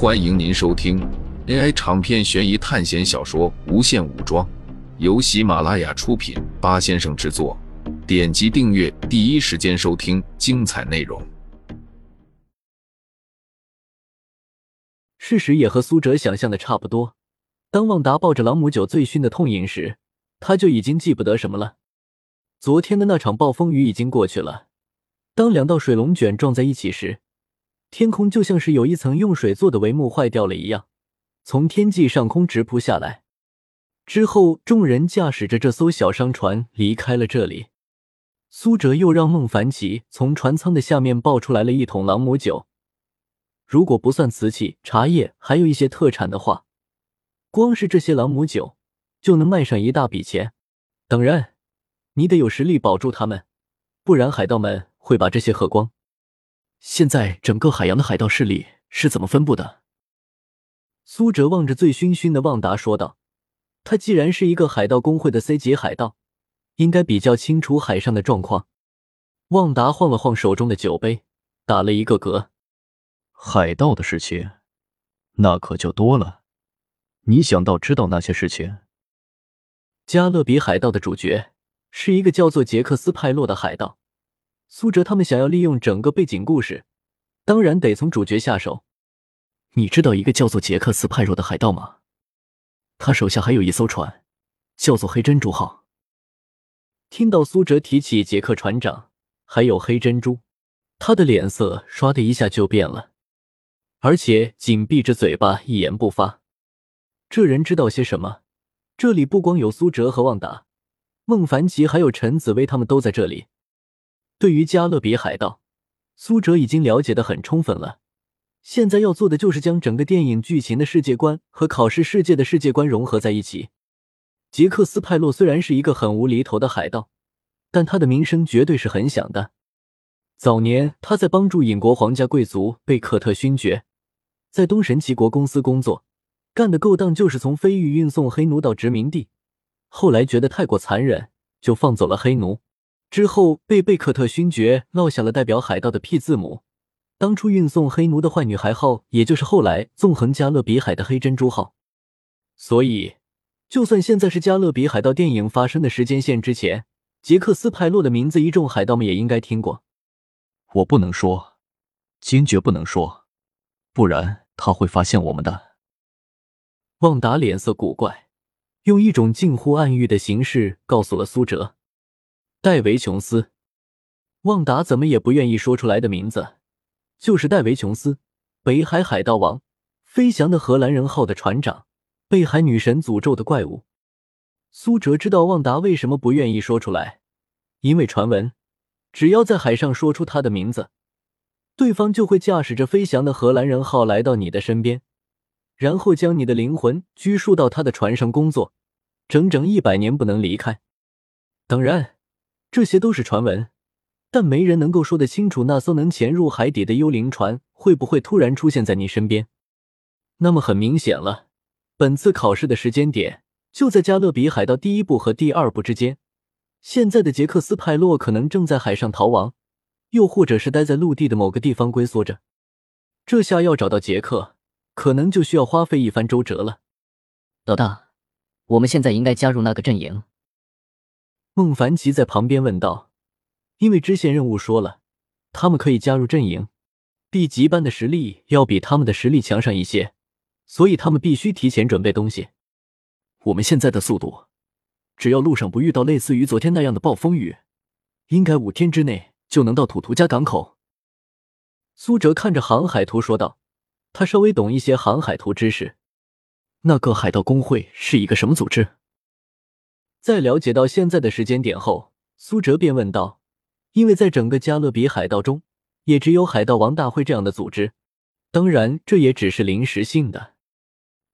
欢迎您收听 AI 长篇悬疑探险小说《无限武装》，由喜马拉雅出品，八先生制作。点击订阅，第一时间收听精彩内容。事实也和苏哲想象的差不多。当旺达抱着朗姆酒醉醺的痛饮时，他就已经记不得什么了。昨天的那场暴风雨已经过去了。当两道水龙卷撞在一起时，天空就像是有一层用水做的帷幕坏掉了一样，从天际上空直扑下来。之后，众人驾驶着这艘小商船离开了这里。苏哲又让孟凡奇从船舱的下面抱出来了一桶朗姆酒。如果不算瓷器、茶叶，还有一些特产的话，光是这些朗姆酒就能卖上一大笔钱。当然，你得有实力保住他们，不然海盗们会把这些喝光。现在整个海洋的海盗势力是怎么分布的？苏哲望着醉醺醺的旺达说道：“他既然是一个海盗工会的 C 级海盗，应该比较清楚海上的状况。”旺达晃了晃手中的酒杯，打了一个嗝。海盗的事情，那可就多了。你想到知道那些事情？加勒比海盗的主角是一个叫做杰克斯派洛的海盗。苏哲他们想要利用整个背景故事，当然得从主角下手。你知道一个叫做杰克斯派若的海盗吗？他手下还有一艘船，叫做黑珍珠号。听到苏哲提起杰克船长，还有黑珍珠，他的脸色唰的一下就变了。而且紧闭着嘴巴，一言不发。这人知道些什么？这里不光有苏哲和旺达、孟凡奇，还有陈紫薇，他们都在这里。对于加勒比海盗，苏哲已经了解的很充分了。现在要做的就是将整个电影剧情的世界观和考试世界的世界观融合在一起。杰克斯派洛虽然是一个很无厘头的海盗，但他的名声绝对是很响的。早年他在帮助隐国皇家贵族贝克特勋爵。在东神奇国公司工作，干的勾当就是从非域运送黑奴到殖民地。后来觉得太过残忍，就放走了黑奴。之后被贝克特勋爵落下了代表海盗的 P 字母。当初运送黑奴的坏女孩号，也就是后来纵横加勒比海的黑珍珠号。所以，就算现在是加勒比海盗电影发生的时间线之前，杰克斯派洛的名字，一众海盗们也应该听过。我不能说，坚决不能说。不然他会发现我们的。旺达脸色古怪，用一种近乎暗喻的形式告诉了苏哲：“戴维·琼斯。”旺达怎么也不愿意说出来的名字，就是戴维·琼斯，北海海盗王，飞翔的荷兰人号的船长，被海女神诅咒的怪物。苏哲知道旺达为什么不愿意说出来，因为传闻，只要在海上说出他的名字。对方就会驾驶着飞翔的荷兰人号来到你的身边，然后将你的灵魂拘束到他的船上工作，整整一百年不能离开。当然，这些都是传闻，但没人能够说得清楚那艘能潜入海底的幽灵船会不会突然出现在你身边。那么很明显了，本次考试的时间点就在加勒比海盗第一部和第二部之间。现在的杰克斯派洛可能正在海上逃亡。又或者是待在陆地的某个地方龟缩着，这下要找到杰克，可能就需要花费一番周折了。老大，我们现在应该加入那个阵营？孟凡奇在旁边问道。因为支线任务说了，他们可以加入阵营，B 级班的实力要比他们的实力强上一些，所以他们必须提前准备东西。我们现在的速度，只要路上不遇到类似于昨天那样的暴风雨，应该五天之内。就能到土图加港口。苏哲看着航海图说道：“他稍微懂一些航海图知识。那个海盗工会是一个什么组织？”在了解到现在的时间点后，苏哲便问道：“因为在整个加勒比海盗中，也只有海盗王大会这样的组织。当然，这也只是临时性的。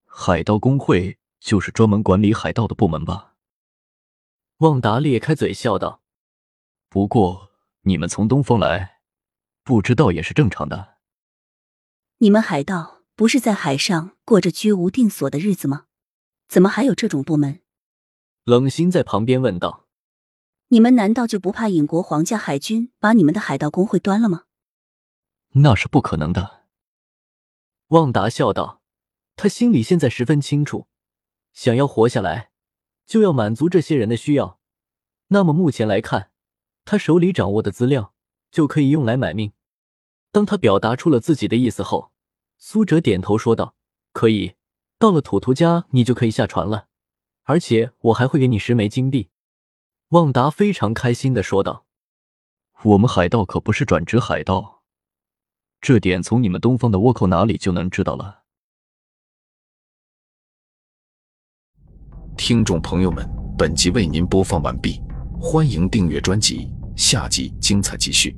海盗工会就是专门管理海盗的部门吧？”旺达咧开嘴笑道：“不过。”你们从东方来，不知道也是正常的。你们海盗不是在海上过着居无定所的日子吗？怎么还有这种部门？冷心在旁边问道：“你们难道就不怕尹国皇家海军把你们的海盗工会端了吗？”那是不可能的。旺达笑道：“他心里现在十分清楚，想要活下来，就要满足这些人的需要。那么目前来看，他手里掌握的资料就可以用来买命。”当他表达出了自己的意思后，苏哲点头说道：“可以，到了土图家，你就可以下船了，而且我还会给你十枚金币。”旺达非常开心的说道：“我们海盗可不是转职海盗，这点从你们东方的倭寇哪里就能知道了。”听众朋友们，本集为您播放完毕，欢迎订阅专辑，下集精彩继续。